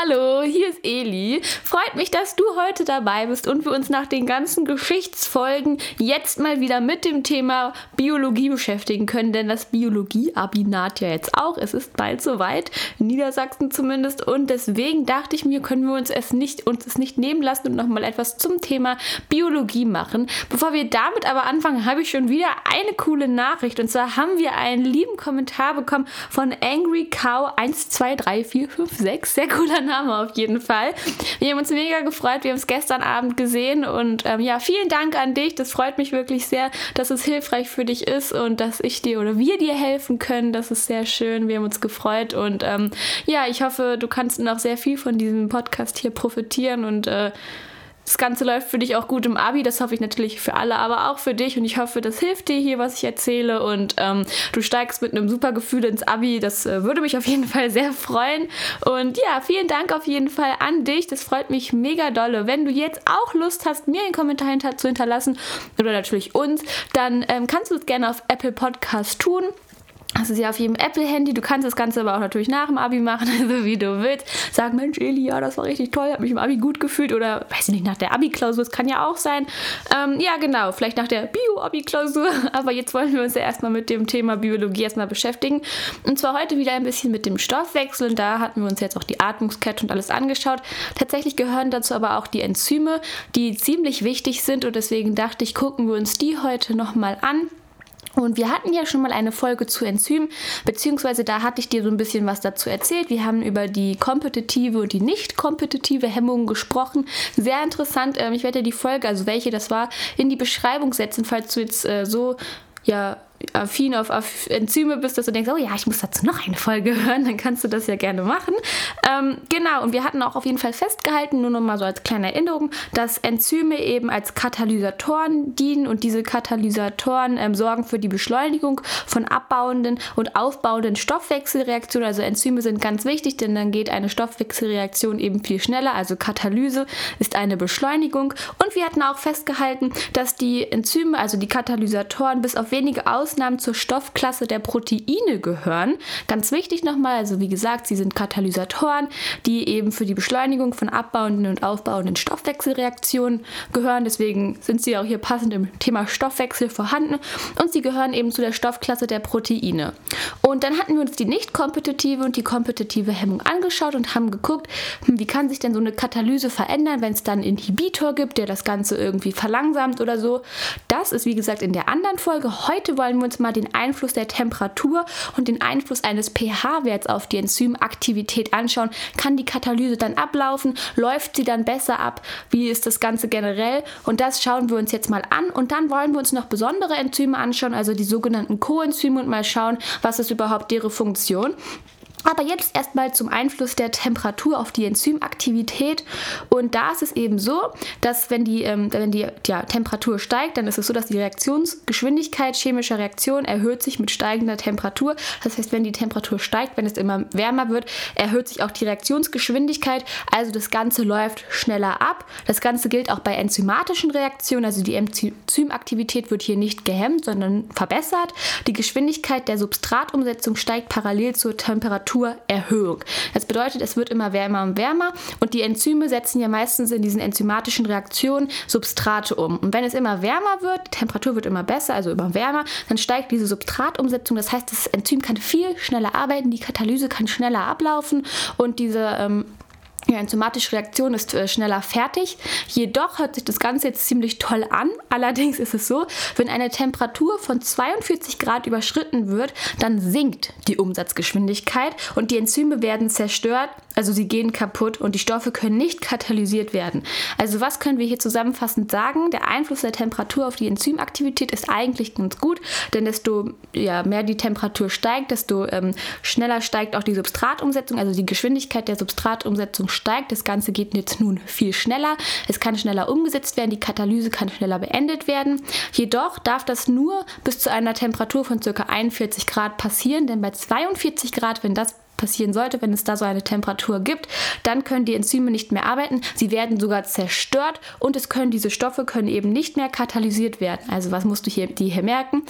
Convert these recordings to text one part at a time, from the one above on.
Hallo, hier ist Eli. Freut mich, dass du heute dabei bist und wir uns nach den ganzen Geschichtsfolgen jetzt mal wieder mit dem Thema Biologie beschäftigen können, denn das Biologie-Abi naht ja jetzt auch. Es ist bald soweit, in Niedersachsen zumindest und deswegen dachte ich mir, können wir uns es nicht, uns es nicht nehmen lassen und nochmal etwas zum Thema Biologie machen. Bevor wir damit aber anfangen, habe ich schon wieder eine coole Nachricht und zwar haben wir einen lieben Kommentar bekommen von Angry Cow 123456. Sehr cooler Name auf jeden Fall. Wir haben uns mega gefreut. Wir haben es gestern Abend gesehen und ähm, ja, vielen Dank an dich. Das freut mich wirklich sehr, dass es hilfreich für dich ist und dass ich dir oder wir dir helfen können. Das ist sehr schön. Wir haben uns gefreut und ähm, ja, ich hoffe, du kannst noch sehr viel von diesem Podcast hier profitieren und äh, das Ganze läuft für dich auch gut im Abi. Das hoffe ich natürlich für alle, aber auch für dich. Und ich hoffe, das hilft dir hier, was ich erzähle. Und ähm, du steigst mit einem super Gefühl ins Abi. Das äh, würde mich auf jeden Fall sehr freuen. Und ja, vielen Dank auf jeden Fall an dich. Das freut mich mega dolle. Wenn du jetzt auch Lust hast, mir einen Kommentar hinter zu hinterlassen oder natürlich uns, dann ähm, kannst du es gerne auf Apple Podcast tun. Das ist ja auf jedem Apple-Handy. Du kannst das Ganze aber auch natürlich nach dem Abi machen, so wie du willst. Sag, Mensch, Eli, ja, das war richtig toll, hab mich im Abi gut gefühlt. Oder, weiß ich nicht, nach der Abi-Klausur, das kann ja auch sein. Ähm, ja, genau, vielleicht nach der Bio-Abi-Klausur. Aber jetzt wollen wir uns ja erstmal mit dem Thema Biologie erstmal beschäftigen. Und zwar heute wieder ein bisschen mit dem Stoffwechsel. Und da hatten wir uns jetzt auch die Atmungskette und alles angeschaut. Tatsächlich gehören dazu aber auch die Enzyme, die ziemlich wichtig sind. Und deswegen dachte ich, gucken wir uns die heute nochmal an. Und wir hatten ja schon mal eine Folge zu Enzymen, beziehungsweise da hatte ich dir so ein bisschen was dazu erzählt. Wir haben über die kompetitive und die nicht kompetitive Hemmung gesprochen. Sehr interessant. Ähm, ich werde dir die Folge, also welche das war, in die Beschreibung setzen, falls du jetzt äh, so ja affin auf, Enzyme bist, dass du denkst, oh ja, ich muss dazu noch eine Folge hören, dann kannst du das ja gerne machen. Ähm, genau, und wir hatten auch auf jeden Fall festgehalten, nur noch mal so als kleine Erinnerung, dass Enzyme eben als Katalysatoren dienen und diese Katalysatoren ähm, sorgen für die Beschleunigung von abbauenden und aufbauenden Stoffwechselreaktionen. Also Enzyme sind ganz wichtig, denn dann geht eine Stoffwechselreaktion eben viel schneller. Also Katalyse ist eine Beschleunigung. Und wir hatten auch festgehalten, dass die Enzyme, also die Katalysatoren, bis auf wenige Aus Ausnahmen zur Stoffklasse der Proteine gehören. Ganz wichtig nochmal, also wie gesagt, sie sind Katalysatoren, die eben für die Beschleunigung von abbauenden und aufbauenden Stoffwechselreaktionen gehören. Deswegen sind sie auch hier passend im Thema Stoffwechsel vorhanden und sie gehören eben zu der Stoffklasse der Proteine. Und dann hatten wir uns die nicht kompetitive und die kompetitive Hemmung angeschaut und haben geguckt, hm, wie kann sich denn so eine Katalyse verändern, wenn es dann einen Inhibitor gibt, der das Ganze irgendwie verlangsamt oder so. Das ist wie gesagt in der anderen Folge. Heute wollen wir uns mal den Einfluss der Temperatur und den Einfluss eines pH-Werts auf die Enzymaktivität anschauen. Kann die Katalyse dann ablaufen? Läuft sie dann besser ab? Wie ist das Ganze generell? Und das schauen wir uns jetzt mal an. Und dann wollen wir uns noch besondere Enzyme anschauen, also die sogenannten Coenzyme und mal schauen, was ist überhaupt ihre Funktion. Aber jetzt erstmal zum Einfluss der Temperatur auf die Enzymaktivität. Und da ist es eben so, dass wenn die, ähm, wenn die ja, Temperatur steigt, dann ist es so, dass die Reaktionsgeschwindigkeit chemischer Reaktionen erhöht sich mit steigender Temperatur. Das heißt, wenn die Temperatur steigt, wenn es immer wärmer wird, erhöht sich auch die Reaktionsgeschwindigkeit. Also das Ganze läuft schneller ab. Das Ganze gilt auch bei enzymatischen Reaktionen. Also die Enzymaktivität wird hier nicht gehemmt, sondern verbessert. Die Geschwindigkeit der Substratumsetzung steigt parallel zur Temperatur Temperaturerhöhung. Das bedeutet, es wird immer wärmer und wärmer und die Enzyme setzen ja meistens in diesen enzymatischen Reaktionen Substrate um. Und wenn es immer wärmer wird, die Temperatur wird immer besser, also immer wärmer, dann steigt diese Substratumsetzung. Das heißt, das Enzym kann viel schneller arbeiten, die Katalyse kann schneller ablaufen und diese ähm, ja, enzymatische Reaktion ist äh, schneller fertig. Jedoch hört sich das Ganze jetzt ziemlich toll an. Allerdings ist es so, wenn eine Temperatur von 42 Grad überschritten wird, dann sinkt die Umsatzgeschwindigkeit und die Enzyme werden zerstört, also sie gehen kaputt und die Stoffe können nicht katalysiert werden. Also was können wir hier zusammenfassend sagen? Der Einfluss der Temperatur auf die Enzymaktivität ist eigentlich ganz gut, denn desto ja, mehr die Temperatur steigt, desto ähm, schneller steigt auch die Substratumsetzung, also die Geschwindigkeit der Substratumsetzung steigt. Das Ganze geht jetzt nun viel schneller. Es kann schneller umgesetzt werden, die Katalyse kann schneller beendet werden. Jedoch darf das nur bis zu einer Temperatur von ca. 41 Grad passieren, denn bei 42 Grad, wenn das passieren sollte, wenn es da so eine Temperatur gibt, dann können die Enzyme nicht mehr arbeiten. Sie werden sogar zerstört und es können diese Stoffe können eben nicht mehr katalysiert werden. Also was musst du hier, die hier merken?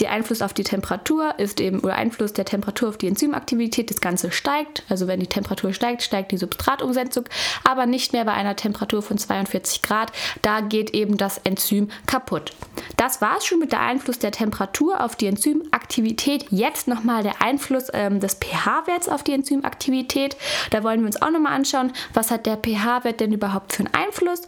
Der Einfluss auf die Temperatur ist eben oder Einfluss der Temperatur auf die Enzymaktivität. Das Ganze steigt. Also wenn die Temperatur steigt, steigt die Substratumsetzung, aber nicht mehr bei einer Temperatur von 42 Grad. Da geht eben das Enzym kaputt. Das war es schon mit der Einfluss der Temperatur auf die Enzymaktivität. Jetzt nochmal der Einfluss ähm, des pH-Werts auf die Enzymaktivität. Da wollen wir uns auch nochmal anschauen, was hat der pH-Wert denn überhaupt für einen Einfluss.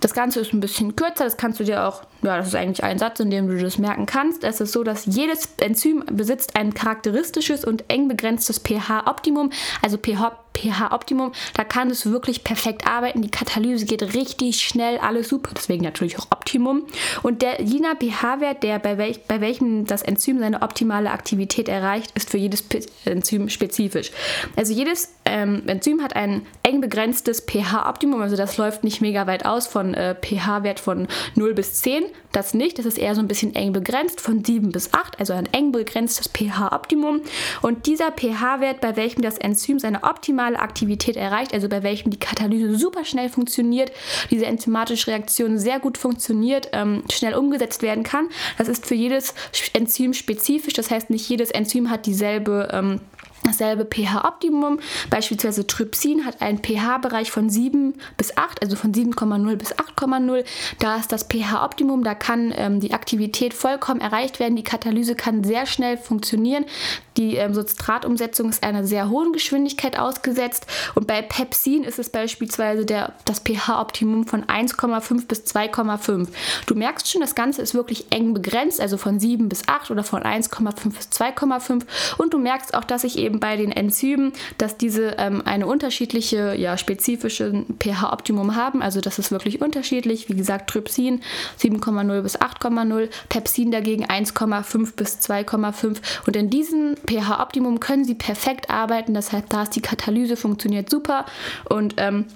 Das Ganze ist ein bisschen kürzer, das kannst du dir auch, ja, das ist eigentlich ein Satz, in dem du das merken kannst. Es ist so, dass jedes Enzym besitzt ein charakteristisches und eng begrenztes pH-Optimum, also pH-Optimum, da kann es wirklich perfekt arbeiten. Die Katalyse geht richtig schnell, alles super, deswegen natürlich auch Optimum. Und der jener pH-Wert, der bei, welch, bei welchem das Enzym seine optimale Aktivität erreicht, ist für jedes Enzym spezifisch. Also jedes ähm, Enzym hat ein eng begrenztes pH-Optimum, also das läuft nicht mega weit aus von äh, pH-Wert von 0 bis 10. Das nicht, das ist eher so ein bisschen eng begrenzt, von 7 bis 8, also ein eng begrenztes pH-Optimum. Und dieser pH-Wert, bei welchem das Enzym seine optimale Aktivität erreicht, also bei welchem die Katalyse super schnell funktioniert, diese enzymatische Reaktion sehr gut funktioniert, ähm, schnell umgesetzt werden kann, das ist für jedes Enzym spezifisch. Das heißt, nicht jedes Enzym hat dieselbe ähm, dasselbe pH-Optimum. Beispielsweise Trypsin hat einen pH-Bereich von 7 bis 8, also von 7,0 bis 8,0. Da ist das pH-Optimum, da kann ähm, die Aktivität vollkommen erreicht werden. Die Katalyse kann sehr schnell funktionieren. Die ähm, Substratumsetzung ist einer sehr hohen Geschwindigkeit ausgesetzt. Und bei Pepsin ist es beispielsweise der, das pH-Optimum von 1,5 bis 2,5. Du merkst schon, das Ganze ist wirklich eng begrenzt, also von 7 bis 8 oder von 1,5 bis 2,5. Und du merkst auch, dass ich eben eben bei den Enzymen, dass diese ähm, eine unterschiedliche, ja, spezifische pH-Optimum haben. Also das ist wirklich unterschiedlich. Wie gesagt, Trypsin 7,0 bis 8,0, Pepsin dagegen 1,5 bis 2,5. Und in diesem pH-Optimum können sie perfekt arbeiten. Das heißt, da ist die Katalyse funktioniert super und ähm,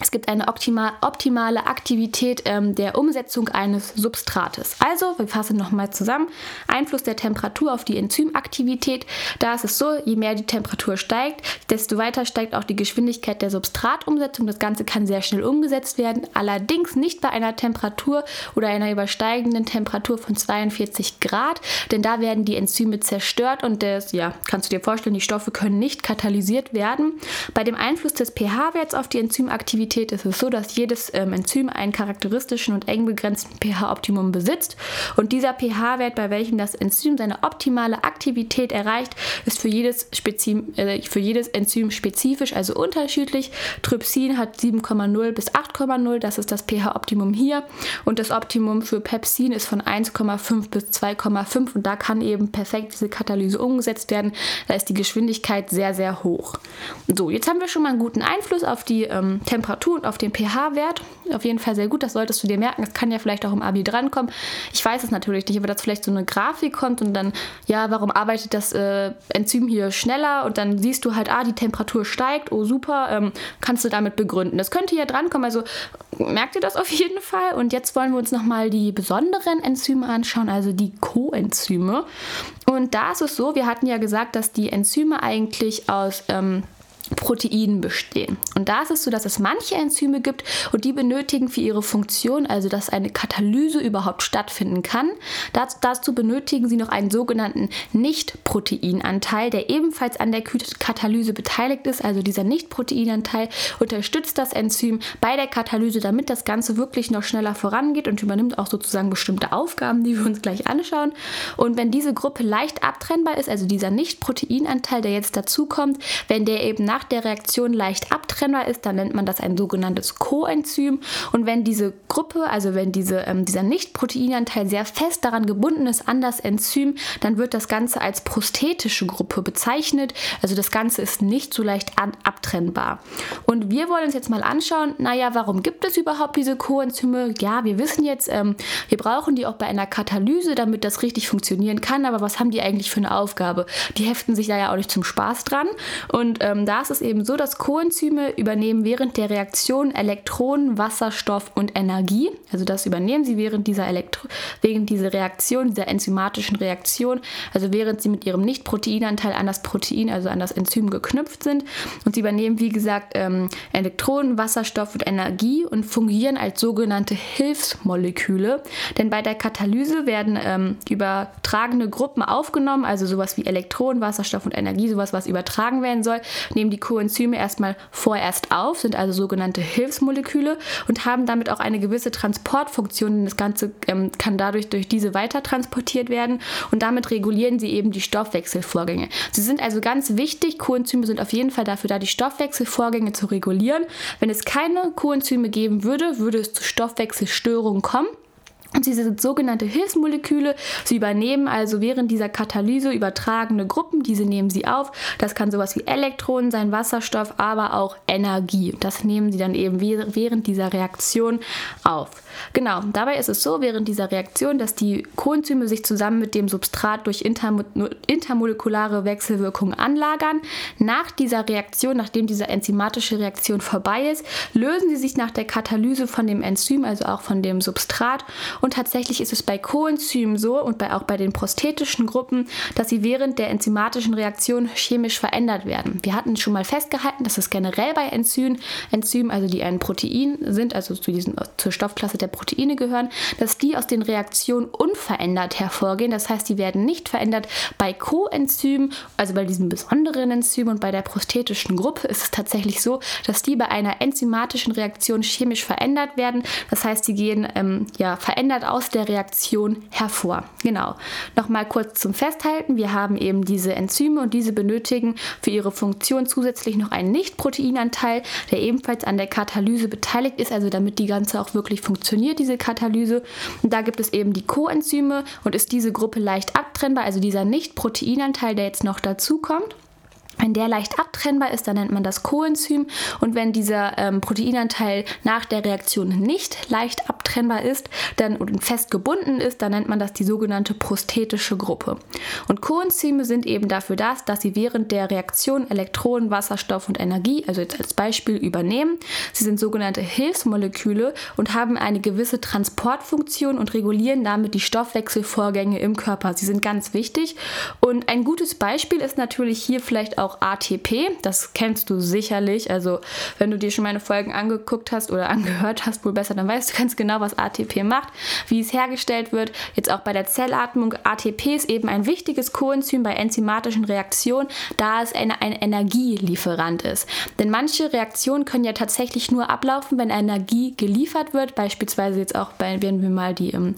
es gibt eine optima optimale Aktivität ähm, der Umsetzung eines Substrates. Also, wir fassen nochmal zusammen. Einfluss der Temperatur auf die Enzymaktivität. Da ist es so, je mehr die Temperatur steigt, desto weiter steigt auch die Geschwindigkeit der Substratumsetzung. Das Ganze kann sehr schnell umgesetzt werden, allerdings nicht bei einer Temperatur oder einer übersteigenden Temperatur von 42 Grad, denn da werden die Enzyme zerstört und das, ja, kannst du dir vorstellen, die Stoffe können nicht katalysiert werden. Bei dem Einfluss des pH-Werts auf die Enzymaktivität Aktivität ist es so, dass jedes ähm, Enzym einen charakteristischen und eng begrenzten pH-Optimum besitzt. Und dieser pH-Wert, bei welchem das Enzym seine optimale Aktivität erreicht, ist für jedes, Spezi äh, für jedes Enzym spezifisch, also unterschiedlich. Trypsin hat 7,0 bis 8,0, das ist das pH-Optimum hier. Und das Optimum für Pepsin ist von 1,5 bis 2,5 und da kann eben perfekt diese Katalyse umgesetzt werden. Da ist die Geschwindigkeit sehr, sehr hoch. So, jetzt haben wir schon mal einen guten Einfluss auf die ähm, Temperatur Temperatur und auf den pH-Wert. Auf jeden Fall sehr gut, das solltest du dir merken. Das kann ja vielleicht auch im Abi drankommen. Ich weiß es natürlich nicht, aber dass vielleicht so eine Grafik kommt und dann, ja, warum arbeitet das äh, Enzym hier schneller? Und dann siehst du halt, ah, die Temperatur steigt, oh super, ähm, kannst du damit begründen. Das könnte hier drankommen, also merkt ihr das auf jeden Fall. Und jetzt wollen wir uns nochmal die besonderen Enzyme anschauen, also die Coenzyme. Und da ist es so, wir hatten ja gesagt, dass die Enzyme eigentlich aus ähm, Proteinen bestehen. Und da ist es so, dass es manche Enzyme gibt und die benötigen für ihre Funktion, also dass eine Katalyse überhaupt stattfinden kann, dazu, dazu benötigen sie noch einen sogenannten Nicht-Proteinanteil, der ebenfalls an der Katalyse beteiligt ist. Also dieser Nicht-Proteinanteil unterstützt das Enzym bei der Katalyse, damit das Ganze wirklich noch schneller vorangeht und übernimmt auch sozusagen bestimmte Aufgaben, die wir uns gleich anschauen. Und wenn diese Gruppe leicht abtrennbar ist, also dieser Nicht-Proteinanteil, der jetzt dazukommt, wenn der eben nach der Reaktion leicht abtrennbar ist, dann nennt man das ein sogenanntes Coenzym. Und wenn diese Gruppe, also wenn diese, ähm, dieser Nicht-Proteinanteil sehr fest daran gebunden ist an das Enzym, dann wird das Ganze als prosthetische Gruppe bezeichnet. Also das Ganze ist nicht so leicht abtrennbar. Und Und wir wollen uns jetzt mal anschauen, naja, warum gibt es überhaupt diese Coenzyme? Ja, wir wissen jetzt, ähm, wir brauchen die auch bei einer Katalyse, damit das richtig funktionieren kann, aber was haben die eigentlich für eine Aufgabe? Die heften sich da ja auch nicht zum Spaß dran. Und ähm, da ist es eben so, dass Coenzyme übernehmen während der Reaktion Elektronen, Wasserstoff und Energie. Also das übernehmen sie während dieser, Elektro während dieser Reaktion, dieser enzymatischen Reaktion, also während sie mit ihrem Nicht-Proteinanteil an das Protein, also an das Enzym geknüpft sind. Und sie übernehmen, wie gesagt, ähm, Elektronen, Wasserstoff und Energie und fungieren als sogenannte Hilfsmoleküle. Denn bei der Katalyse werden ähm, übertragene Gruppen aufgenommen, also sowas wie Elektronen, Wasserstoff und Energie, sowas, was übertragen werden soll, nehmen die Coenzyme erstmal vorerst auf, sind also sogenannte Hilfsmoleküle und haben damit auch eine gewisse Transportfunktion. Das Ganze ähm, kann dadurch durch diese weiter transportiert werden und damit regulieren sie eben die Stoffwechselvorgänge. Sie sind also ganz wichtig. Coenzyme sind auf jeden Fall dafür da, die Stoffwechselvorgänge zu regulieren. Wenn es keine Coenzyme geben würde, würde es zu Stoffwechselstörungen kommen. Und sind sogenannte Hilfsmoleküle. Sie übernehmen also während dieser Katalyse übertragene Gruppen, diese nehmen sie auf. Das kann sowas wie Elektronen sein, Wasserstoff, aber auch Energie. Das nehmen sie dann eben während dieser Reaktion auf. Genau, dabei ist es so, während dieser Reaktion, dass die Coenzyme sich zusammen mit dem Substrat durch intermo intermolekulare Wechselwirkungen anlagern. Nach dieser Reaktion, nachdem diese enzymatische Reaktion vorbei ist, lösen sie sich nach der Katalyse von dem Enzym, also auch von dem Substrat und tatsächlich ist es bei Coenzymen so und bei, auch bei den prosthetischen Gruppen, dass sie während der enzymatischen Reaktion chemisch verändert werden. Wir hatten schon mal festgehalten, dass es generell bei Enzymen, Enzymen, also die ein Protein sind, also zu diesen, zur Stoffklasse der Proteine gehören, dass die aus den Reaktionen unverändert hervorgehen. Das heißt, die werden nicht verändert. Bei Coenzymen, also bei diesen besonderen Enzymen und bei der prosthetischen Gruppe ist es tatsächlich so, dass die bei einer enzymatischen Reaktion chemisch verändert werden. Das heißt, sie gehen ähm, ja verändert verändert aus der Reaktion hervor. Genau. Nochmal kurz zum Festhalten. Wir haben eben diese Enzyme und diese benötigen für ihre Funktion zusätzlich noch einen Nicht-Proteinanteil, der ebenfalls an der Katalyse beteiligt ist, also damit die ganze auch wirklich funktioniert, diese Katalyse. Und da gibt es eben die Coenzyme und ist diese Gruppe leicht abtrennbar, also dieser Nicht-Proteinanteil, der jetzt noch dazu kommt. Wenn der leicht abtrennbar ist, dann nennt man das Coenzym. Und wenn dieser ähm, Proteinanteil nach der Reaktion nicht leicht abtrennbar ist dann, und fest gebunden ist, dann nennt man das die sogenannte prosthetische Gruppe. Und Coenzyme sind eben dafür da, dass sie während der Reaktion Elektronen, Wasserstoff und Energie, also jetzt als Beispiel, übernehmen. Sie sind sogenannte Hilfsmoleküle und haben eine gewisse Transportfunktion und regulieren damit die Stoffwechselvorgänge im Körper. Sie sind ganz wichtig. Und ein gutes Beispiel ist natürlich hier vielleicht auch auch ATP. Das kennst du sicherlich. Also, wenn du dir schon meine Folgen angeguckt hast oder angehört hast, wohl besser, dann weißt du ganz genau, was ATP macht, wie es hergestellt wird. Jetzt auch bei der Zellatmung. ATP ist eben ein wichtiges Coenzym bei enzymatischen Reaktionen, da es ein, ein Energielieferant ist. Denn manche Reaktionen können ja tatsächlich nur ablaufen, wenn Energie geliefert wird. Beispielsweise jetzt auch bei, wenn wir mal die, ähm,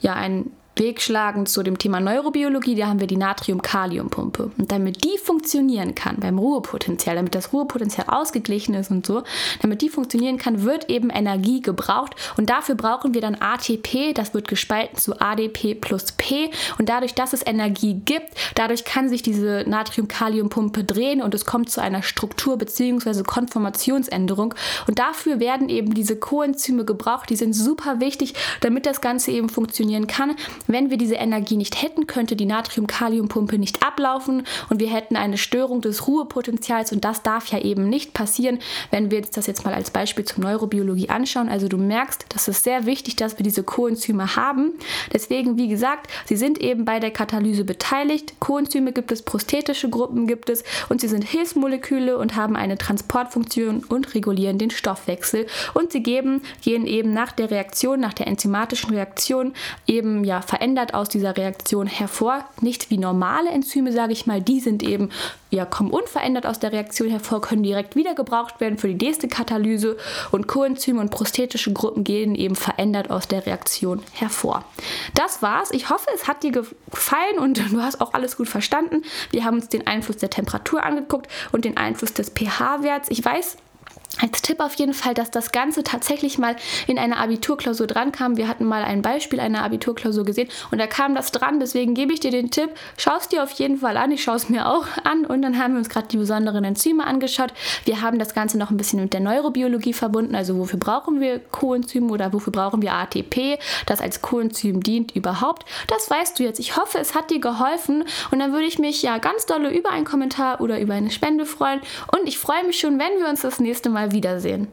ja, ein Weg schlagen zu dem Thema Neurobiologie, da haben wir die Natrium-Kalium-Pumpe. Und damit die funktionieren kann beim Ruhepotenzial, damit das Ruhepotenzial ausgeglichen ist und so, damit die funktionieren kann, wird eben Energie gebraucht. Und dafür brauchen wir dann ATP, das wird gespalten zu ADP plus P. Und dadurch, dass es Energie gibt, dadurch kann sich diese Natrium-Kalium-Pumpe drehen und es kommt zu einer Struktur- bzw. Konformationsänderung. Und dafür werden eben diese Coenzyme gebraucht. Die sind super wichtig, damit das Ganze eben funktionieren kann. Wenn wir diese Energie nicht hätten, könnte die Natrium-Kalium-Pumpe nicht ablaufen und wir hätten eine Störung des Ruhepotenzials und das darf ja eben nicht passieren, wenn wir das jetzt mal als Beispiel zur Neurobiologie anschauen. Also du merkst, das ist sehr wichtig, dass wir diese Coenzyme haben. Deswegen, wie gesagt, sie sind eben bei der Katalyse beteiligt. Coenzyme gibt es, prosthetische Gruppen gibt es und sie sind Hilfsmoleküle und haben eine Transportfunktion und regulieren den Stoffwechsel und sie geben, gehen eben nach der Reaktion, nach der enzymatischen Reaktion eben ja verändert aus dieser Reaktion hervor. Nicht wie normale Enzyme, sage ich mal, die sind eben, ja, kommen unverändert aus der Reaktion hervor, können direkt wieder gebraucht werden für die nächste Katalyse und Coenzyme und prosthetische Gruppen gehen eben verändert aus der Reaktion hervor. Das war's. Ich hoffe, es hat dir gefallen und du hast auch alles gut verstanden. Wir haben uns den Einfluss der Temperatur angeguckt und den Einfluss des pH-Werts. Ich weiß, als Tipp auf jeden Fall, dass das Ganze tatsächlich mal in einer Abiturklausur drankam. Wir hatten mal ein Beispiel einer Abiturklausur gesehen und da kam das dran. Deswegen gebe ich dir den Tipp, schau es dir auf jeden Fall an. Ich schaue es mir auch an und dann haben wir uns gerade die besonderen Enzyme angeschaut. Wir haben das Ganze noch ein bisschen mit der Neurobiologie verbunden. Also wofür brauchen wir Coenzyme oder wofür brauchen wir ATP, das als Coenzym dient überhaupt. Das weißt du jetzt. Ich hoffe, es hat dir geholfen und dann würde ich mich ja ganz dolle über einen Kommentar oder über eine Spende freuen und ich freue mich schon, wenn wir uns das nächste Wiedersehen.